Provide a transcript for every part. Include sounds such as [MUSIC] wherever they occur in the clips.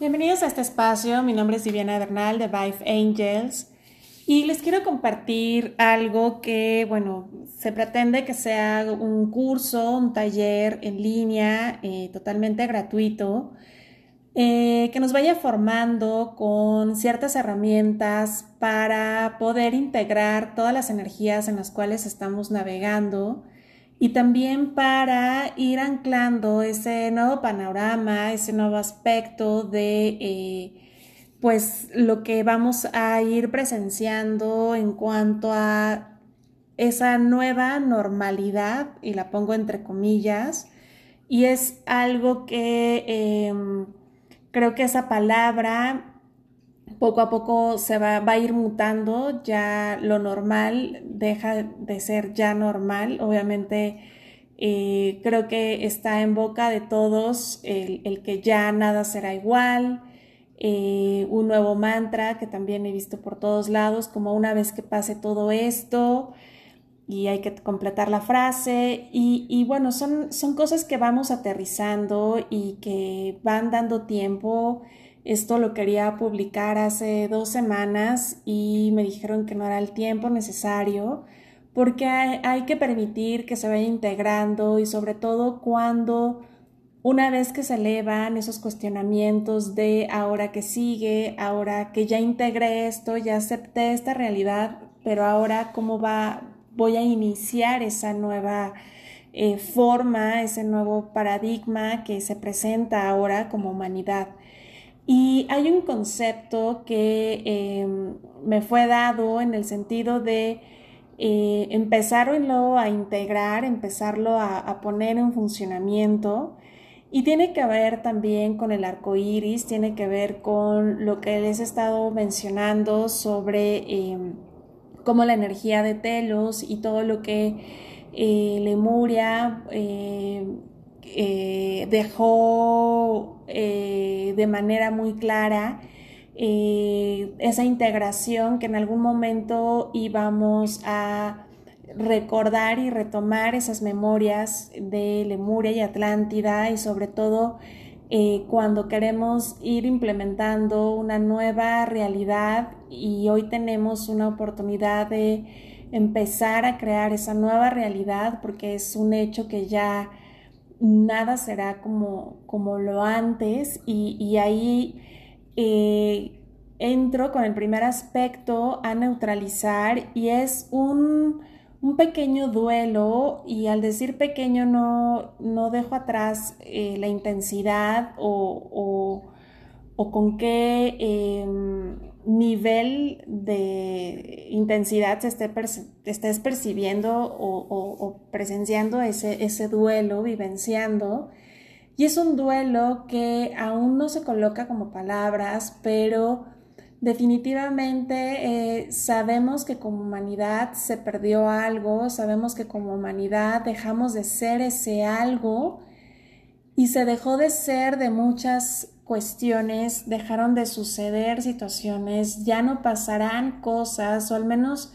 Bienvenidos a este espacio, mi nombre es Viviana Bernal de Vive Angels. Y les quiero compartir algo que, bueno, se pretende que sea un curso, un taller en línea eh, totalmente gratuito, eh, que nos vaya formando con ciertas herramientas para poder integrar todas las energías en las cuales estamos navegando y también para ir anclando ese nuevo panorama, ese nuevo aspecto de eh, pues lo que vamos a ir presenciando en cuanto a esa nueva normalidad, y la pongo entre comillas, y es algo que em, creo que esa palabra poco a poco se va, a ir mutando, ya lo normal deja de ser ya normal, obviamente eh, creo que está en boca de todos el, que ya nada será igual, eh, un nuevo mantra que también he visto por todos lados, como una vez que pase todo esto y hay que completar la frase. Y, y bueno, son, son cosas que vamos aterrizando y que van dando tiempo esto lo quería publicar hace dos semanas y me dijeron que no era el tiempo necesario porque hay, que permitir que se vaya integrando y sobre todo cuando una vez que se elevan esos cuestionamientos de ahora que sigue, ahora que ya integré esto, ya acepté esta realidad, pero ahora cómo va, voy a iniciar esa nueva eh, forma, ese nuevo paradigma que se presenta ahora como humanidad. Y hay un concepto que em, me fue dado en el sentido de eh, empezarlo a integrar, empezarlo a, poner en funcionamiento. Y tiene que ver también con el arco iris, tiene que ver con lo que les he estado mencionando sobre em, cómo la energía de Telos y todo lo que eh, Lemuria eh, dejó eh, de manera muy clara eh, esa integración que en algún momento íbamos a recordar y retomar esas memorias de Lemuria y Atlántida y sobre todo cuando queremos ir implementando una nueva realidad y hoy tenemos una oportunidad de empezar a crear esa nueva realidad porque es un hecho que ya nada será como, como lo antes y, ahí eh, entro con el primer aspecto a neutralizar y es un, pequeño duelo y al decir pequeño no, no dejo atrás eh, la intensidad o, con qué em, nivel de intensidad se esté estés percibiendo o, presenciando ese, ese, duelo, vivenciando. Y es un duelo que aún no se coloca como palabras, pero definitivamente eh, sabemos que como humanidad se perdió algo, sabemos que como humanidad dejamos de ser ese algo y se dejó de ser de muchas cuestiones, dejaron de suceder situaciones, ya no pasarán cosas, o al menos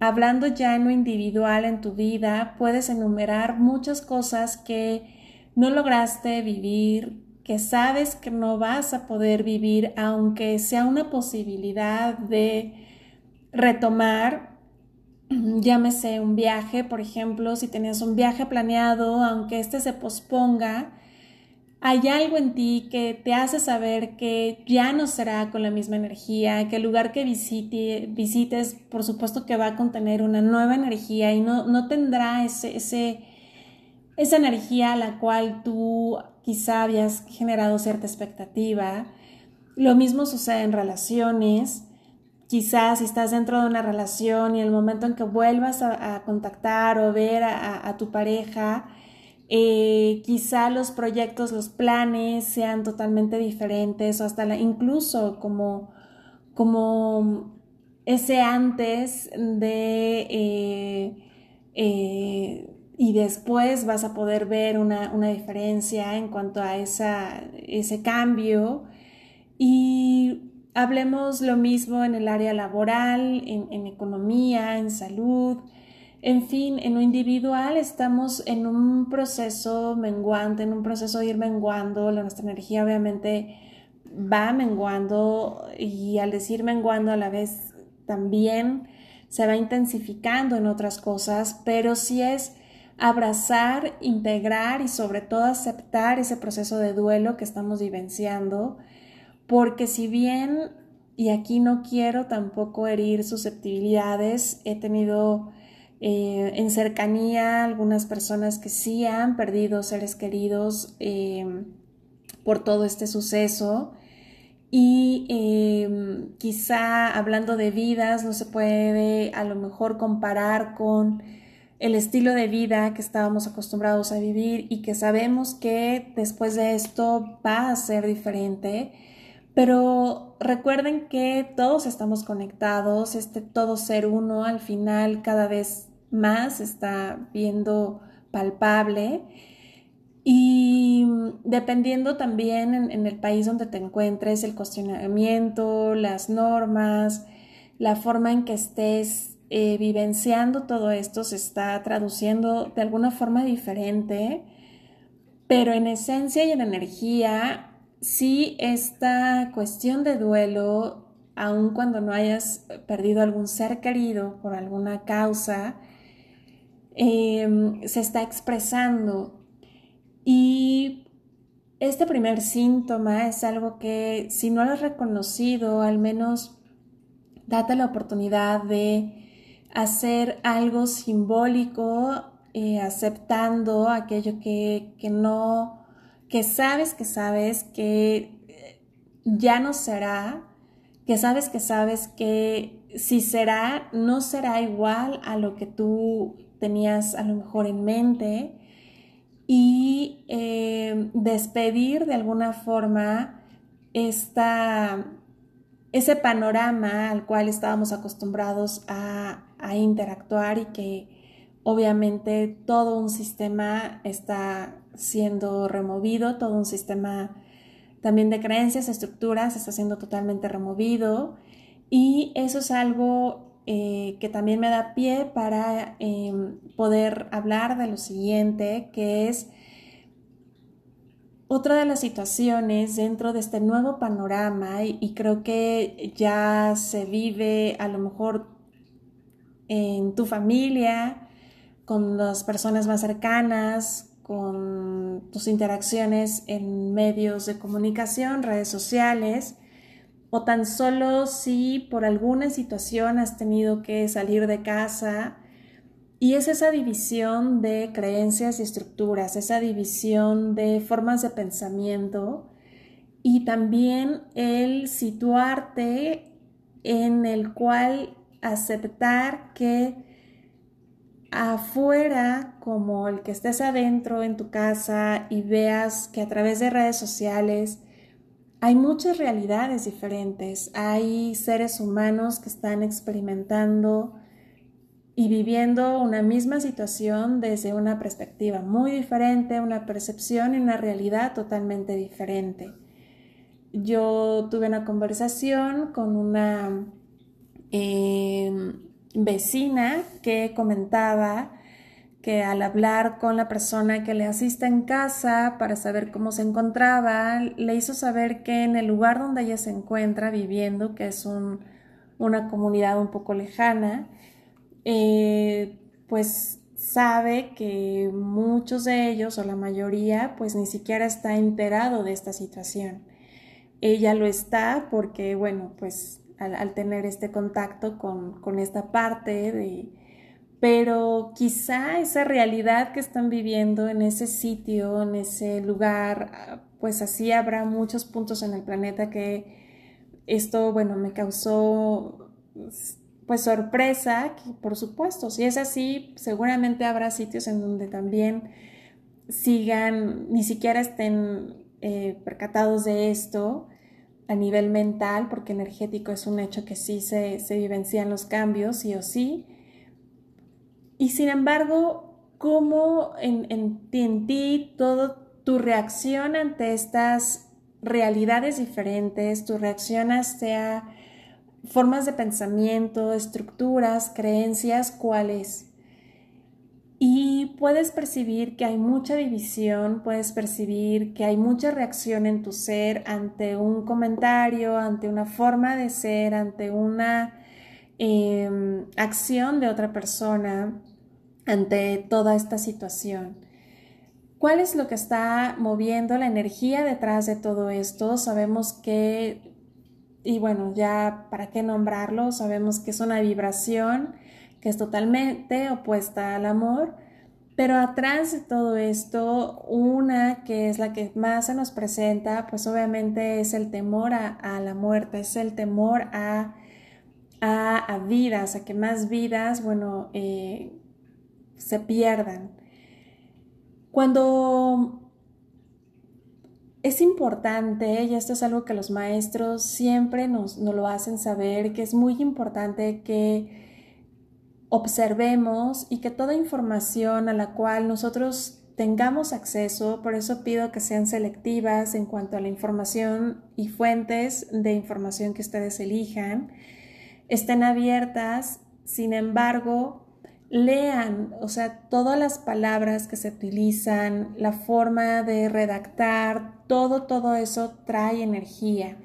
hablando ya en lo individual en tu vida, puedes enumerar muchas cosas que no lograste vivir, que sabes que no vas a poder vivir, aunque sea una posibilidad de retomar, [CLEARS THROAT] llámese un viaje, por ejemplo, si tenías un viaje planeado, aunque este se posponga, hay algo en ti que te hace saber que ya no será con la misma energía, que el lugar que visite, visites, por supuesto que va a contener una nueva energía y no, no tendrá ese, ese, esa energía a la cual tú quizá habías generado cierta expectativa. Lo mismo sucede en relaciones. Quizás si estás dentro de una relación y el momento en que vuelvas a, contactar o ver a tu pareja, eh, quizá los proyectos, los planes sean totalmente diferentes o hasta incluso como, como ese antes de eh, eh, y después vas a poder ver una, diferencia en cuanto a esa, ese cambio. Y hablemos lo mismo en el área laboral, en economía, en salud, en fin, en lo individual estamos en un proceso menguante, en un proceso de ir menguando, nuestra energía obviamente va menguando y al decir menguando a la vez también se va intensificando en otras cosas, pero sí es abrazar, integrar y sobre todo aceptar ese proceso de duelo que estamos vivenciando, porque si bien, y aquí no quiero tampoco herir susceptibilidades, he tenido eh, en cercanía algunas personas que sí han perdido seres queridos eh, por todo este suceso. Y em, quizá hablando de vidas no se puede a lo mejor comparar con el estilo de vida que estábamos acostumbrados a vivir y que sabemos que después de esto va a ser diferente. Pero recuerden que todos estamos conectados, este todo ser uno al final cada vez más está viendo palpable. Y dependiendo también en, el país donde te encuentres, el cuestionamiento, las normas, la forma en que estés eh, vivenciando todo esto se está traduciendo de alguna forma diferente, pero en esencia y en energía, sí esta cuestión de duelo, aun cuando no hayas perdido algún ser querido por alguna causa, em, se está expresando. Y este primer síntoma es algo que si no lo has reconocido, al menos date la oportunidad de hacer algo simbólico, eh, aceptando aquello que, que, no, que sabes que sabes que eh, ya no será, que sabes que sabes que si será, no será igual a lo que tú tenías a lo mejor en mente y eh, despedir de alguna forma esta, ese panorama al cual estábamos acostumbrados a, a interactuar y que obviamente todo un sistema está siendo removido, todo un sistema también de creencias, estructuras está siendo totalmente removido. Y eso es algo eh, que también me da pie para em, poder hablar de lo siguiente, que es otra de las situaciones dentro de este nuevo panorama y creo que ya se vive a lo mejor en tu familia, con las personas más cercanas, con tus interacciones en medios de comunicación, redes sociales, o tan solo si por alguna situación has tenido que salir de casa. Y es esa división de creencias y estructuras, esa división de formas de pensamiento y también el situarte en el cual aceptar que afuera como el que estés adentro en tu casa y veas que a través de redes sociales hay muchas realidades diferentes, hay seres humanos que están experimentando y viviendo una misma situación desde una perspectiva muy diferente, una percepción y una realidad totalmente diferente. Yo tuve una conversación con una Em, vecina que comentaba que al hablar con la persona que le asista en casa para saber cómo se encontraba, le hizo saber que en el lugar donde ella se encuentra viviendo, que es una comunidad un poco lejana, eh, pues sabe que muchos de ellos o la mayoría pues ni siquiera está enterado de esta situación. Ella lo está porque, bueno, pues al, tener este contacto con, esta parte de, pero quizá esa realidad que están viviendo en ese sitio, en ese lugar, pues así habrá muchos puntos en el planeta que esto, bueno, me causó pues sorpresa, que por supuesto, si es así, seguramente habrá sitios en donde también sigan, ni siquiera estén eh, percatados de esto a nivel mental, porque energético es un hecho que sí se, se vivencian los cambios, sí o sí. Y sin embargo, ¿cómo en, ti todo tu reacción ante estas realidades diferentes, tu reacción hacia formas de pensamiento, estructuras, creencias, cuáles? Y puedes percibir que hay mucha división, puedes percibir que hay mucha reacción en tu ser ante un comentario, ante una forma de ser, ante una em, acción de otra persona, ante toda esta situación. ¿Cuál es lo que está moviendo la energía detrás de todo esto? Sabemos que, y bueno, ya para qué nombrarlo, sabemos que es una vibración que es totalmente opuesta al amor, pero atrás de todo esto, una que es la que más se nos presenta, pues obviamente es el temor a, la muerte, es el temor a, a, vidas, a que más vidas, bueno, eh, se pierdan. Cuando es importante, y esto es algo que los maestros siempre nos, nos lo hacen saber, que es muy importante que observemos y que toda información a la cual nosotros tengamos acceso, por eso pido que sean selectivas en cuanto a la información y fuentes de información que ustedes elijan, estén abiertas, sin embargo, lean, o sea, todas las palabras que se utilizan, la forma de redactar, todo, todo eso trae energía.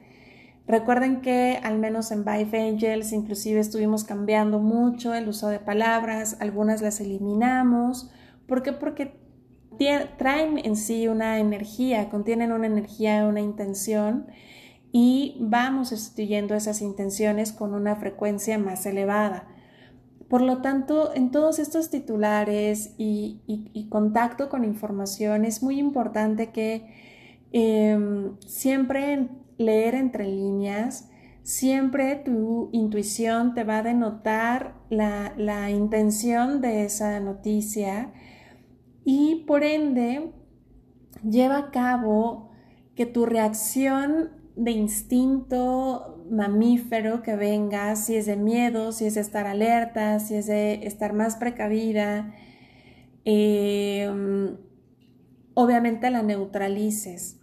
Recuerden que al menos en Vive Angels inclusive estuvimos cambiando mucho el uso de palabras, algunas las eliminamos. ¿Por qué? Porque traen en sí una energía, contienen una energía, una intención y vamos sustituyendo esas intenciones con una frecuencia más elevada. Por lo tanto, en todos estos titulares y, contacto con información es muy importante que em, siempre leer entre líneas, siempre tu intuición te va a denotar la, intención de esa noticia y por ende lleva a cabo que tu reacción de instinto mamífero que venga, si es de miedo, si es de estar alerta, si es de estar más precavida, em, obviamente la neutralices.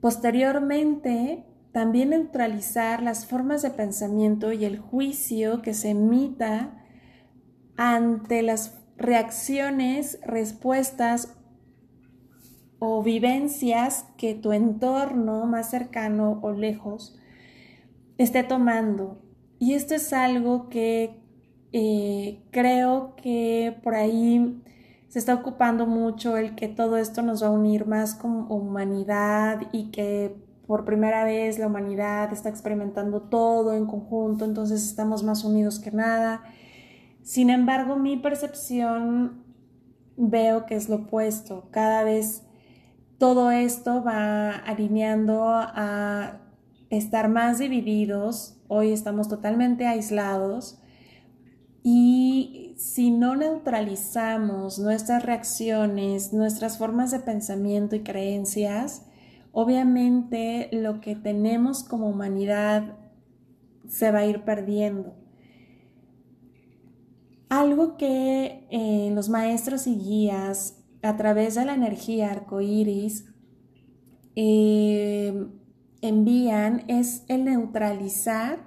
Posteriormente, también neutralizar las formas de pensamiento y el juicio que se emita ante las reacciones, respuestas o vivencias que tu entorno más cercano o lejos esté tomando. Y esto es algo que eh, creo que por ahí se está ocupando mucho el que todo esto nos va a unir más como humanidad y que por primera vez la humanidad está experimentando todo en conjunto, entonces estamos más unidos que nada. Sin embargo, mi percepción veo que es lo opuesto. Cada vez todo esto va alineando a estar más divididos. Hoy estamos totalmente aislados. Y si no neutralizamos nuestras reacciones, nuestras formas de pensamiento y creencias, obviamente lo que tenemos como humanidad se va a ir perdiendo. Algo que eh, los maestros y guías a través de la energía arcoíris eh, envían es el neutralizar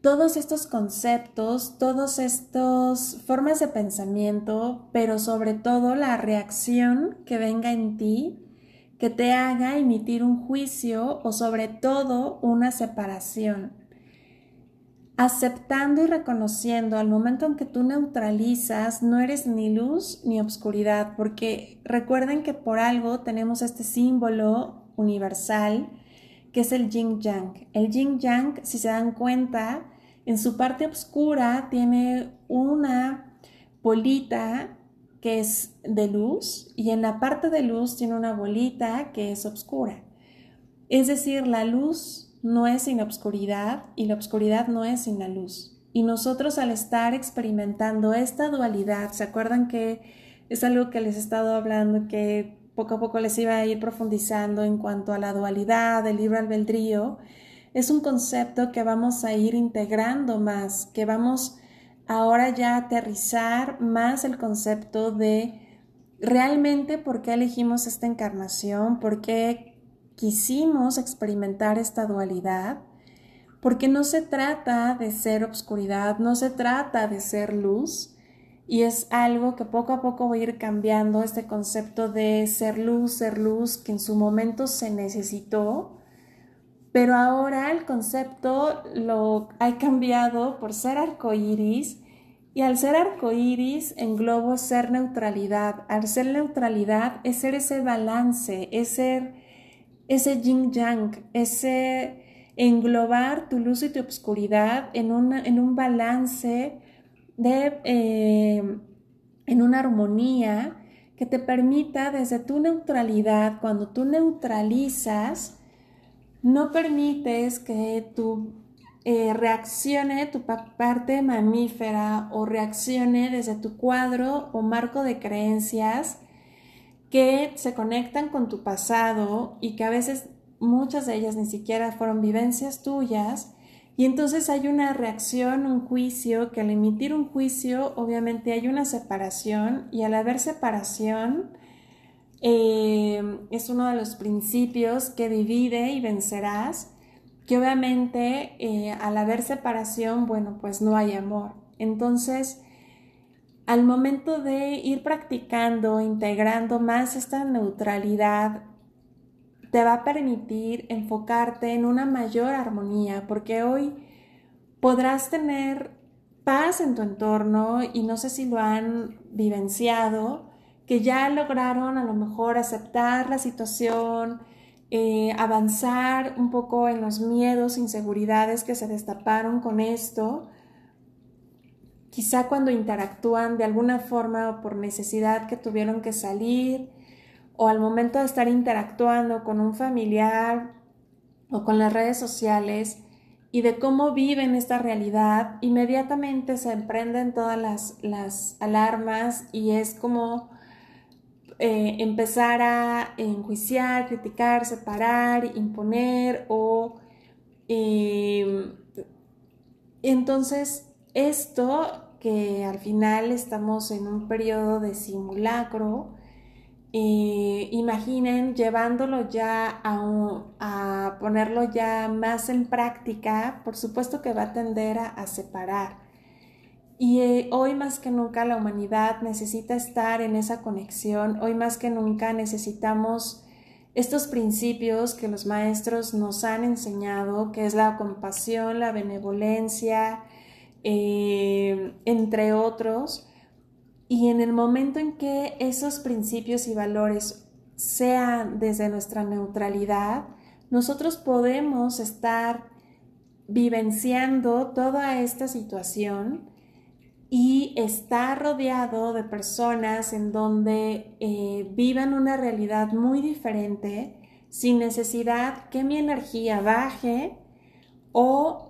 todos estos conceptos, todas estas formas de pensamiento, pero sobre todo la reacción que venga en ti que te haga emitir un juicio o sobre todo una separación. Aceptando y reconociendo al momento en que tú neutralizas, no eres ni luz ni obscuridad, porque recuerden que por algo tenemos este símbolo universal que es el yin yang. El yin yang, si se dan cuenta, en su parte oscura tiene una bolita que es de luz y en la parte de luz tiene una bolita que es oscura. Es decir, la luz no es sin obscuridad y la obscuridad no es sin la luz. Y nosotros al estar experimentando esta dualidad, ¿se acuerdan que es algo que les he estado hablando, que poco a poco les iba a ir profundizando en cuanto a la dualidad, del libre albedrío? Es un concepto que vamos a ir integrando más, que vamos ahora ya aterrizar más el concepto de realmente por qué elegimos esta encarnación, por qué quisimos experimentar esta dualidad, porque no se trata de ser obscuridad, no se trata de ser luz, y es algo que poco a poco va a ir cambiando este concepto de ser luz, ser luz, que en su momento se necesitó, pero ahora el concepto lo ha cambiado por ser arcoíris y al ser arcoíris englobo ser neutralidad. Al ser neutralidad es ser ese balance, es ser ese yin yang, ese englobar tu luz y tu obscuridad en, en un balance de, eh, en una armonía que te permita desde tu neutralidad, cuando tú neutralizas, no permites que tu eh, reaccione tu parte mamífera o reaccione desde tu cuadro o marco de creencias que se conectan con tu pasado y que a veces muchas de ellas ni siquiera fueron vivencias tuyas y entonces hay una reacción, un juicio, que al emitir un juicio obviamente hay una separación y al haber separación eh, es uno de los principios que divide y vencerás, que obviamente eh, al haber separación, bueno, pues no hay amor. Entonces, al momento de ir practicando, integrando más esta neutralidad te va a permitir enfocarte en una mayor armonía, porque hoy podrás tener paz en tu entorno y no sé si lo han vivenciado, que ya lograron a lo mejor aceptar la situación, eh, avanzar un poco en los miedos, inseguridades que se destaparon con esto, quizá cuando interactúan de alguna forma o por necesidad que tuvieron que salir, o al momento de estar interactuando con un familiar o con las redes sociales y de cómo viven esta realidad, inmediatamente se emprenden todas las, alarmas y es como eh, empezar a enjuiciar, criticar, separar, imponer o... Em, entonces, esto que al final estamos en un periodo de simulacro, imaginen llevándolo ya a, ponerlo ya más en práctica, por supuesto que va a tender a, separar. Y eh, hoy más que nunca la humanidad necesita estar en esa conexión, hoy más que nunca necesitamos estos principios que los maestros nos han enseñado, que es la compasión, la benevolencia, eh, entre otros, y en el momento en que esos principios y valores sean desde nuestra neutralidad, nosotros podemos estar vivenciando toda esta situación y estar rodeado de personas en donde eh, vivan una realidad muy diferente sin necesidad que mi energía baje o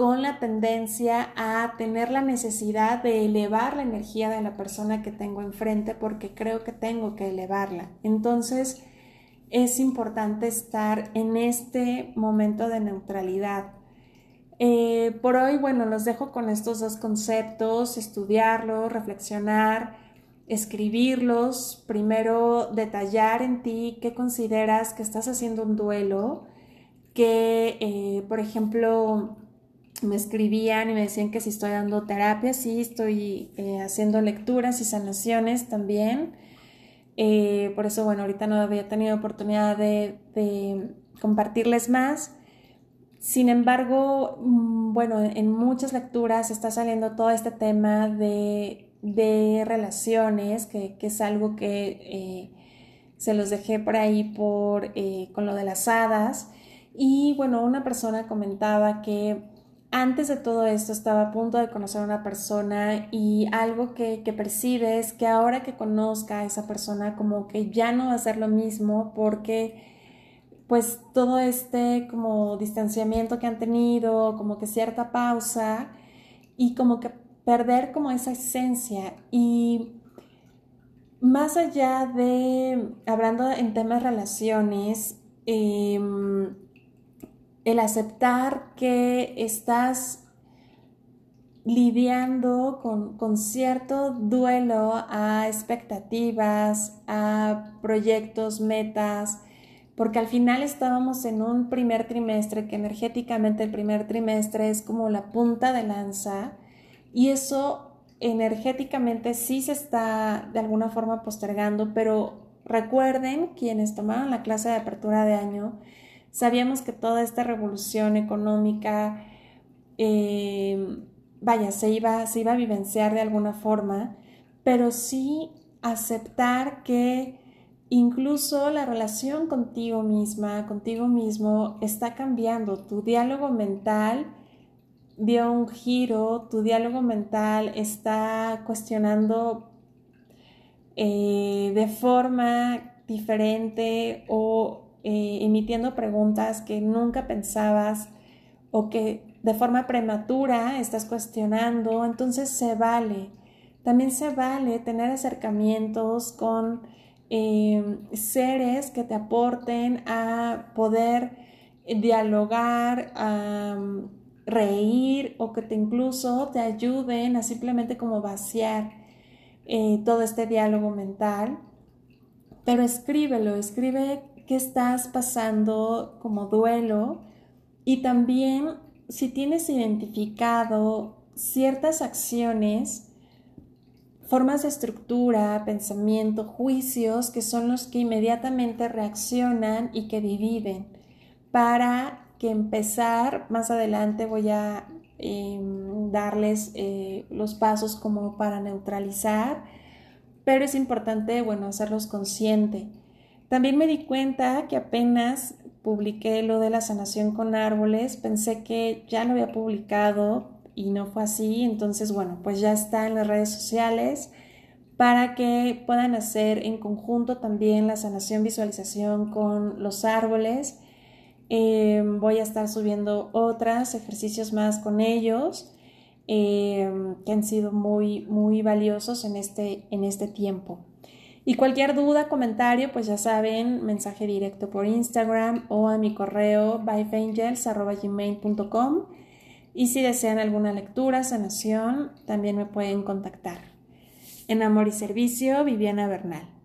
con la tendencia a tener la necesidad de elevar la energía de la persona que tengo enfrente porque creo que tengo que elevarla. Entonces, es importante estar en este momento de neutralidad. Eh, por hoy, bueno, los dejo con estos dos conceptos, estudiarlos, reflexionar, escribirlos, primero detallar en ti qué consideras que estás haciendo un duelo, que, eh, por ejemplo, me escribían y me decían que si estoy dando terapia, sí, estoy eh, haciendo lecturas y sanaciones también. Eh, por eso, bueno, ahorita no había tenido oportunidad de, compartirles más. Sin embargo, mm, bueno, en muchas lecturas está saliendo todo este tema de, relaciones, que, es algo que eh, se los dejé por ahí por, con lo de las hadas. Y bueno, una persona comentaba que antes de todo esto estaba a punto de conocer a una persona y algo que, que percibe es que ahora que conozca a esa persona como que ya no va a ser lo mismo porque pues todo este como distanciamiento que han tenido, como que cierta pausa y como que perder como esa esencia. Y más allá de, hablando en temas relaciones, em, el aceptar que estás lidiando con, cierto duelo a expectativas, a proyectos, metas, porque al final estábamos en un primer trimestre que energéticamente el primer trimestre es como la punta de lanza y eso energéticamente sí se está de alguna forma postergando, pero recuerden quienes tomaron la clase de apertura de año, sabíamos que toda esta revolución económica, eh, vaya, se iba, se iba a vivenciar de alguna forma, pero sí aceptar que incluso la relación contigo misma, contigo mismo, está cambiando. Tu diálogo mental dio un giro, tu diálogo mental está cuestionando eh, de forma diferente o eh, emitiendo preguntas que nunca pensabas o que de forma prematura estás cuestionando, entonces se vale. También se vale tener acercamientos con Em, seres que te aporten a poder dialogar, a reír o que te incluso te ayuden a simplemente como vaciar eh, todo este diálogo mental. Pero escríbelo, escribe qué estás pasando como duelo y también si tienes identificado ciertas acciones formas de estructura, pensamiento, juicios, que son los que inmediatamente reaccionan y que dividen. Para que empezar, más adelante voy a em, darles eh, los pasos como para neutralizar, pero es importante, bueno, hacerlos consciente. También me di cuenta que apenas publiqué lo de la sanación con árboles, pensé que ya lo había publicado, y no fue así. Entonces, bueno, pues ya está en las redes sociales para que puedan hacer en conjunto también la sanación visualización con los árboles. Em, voy a estar subiendo otros ejercicios más con ellos em, que han sido muy, muy valiosos en este, en este tiempo. Y cualquier duda, comentario, pues ya saben, mensaje directo por Instagram o a mi correo byfangels.gmail.com. Y si desean alguna lectura, sanación, también me pueden contactar. En Amor y Servicio, Viviana Bernal.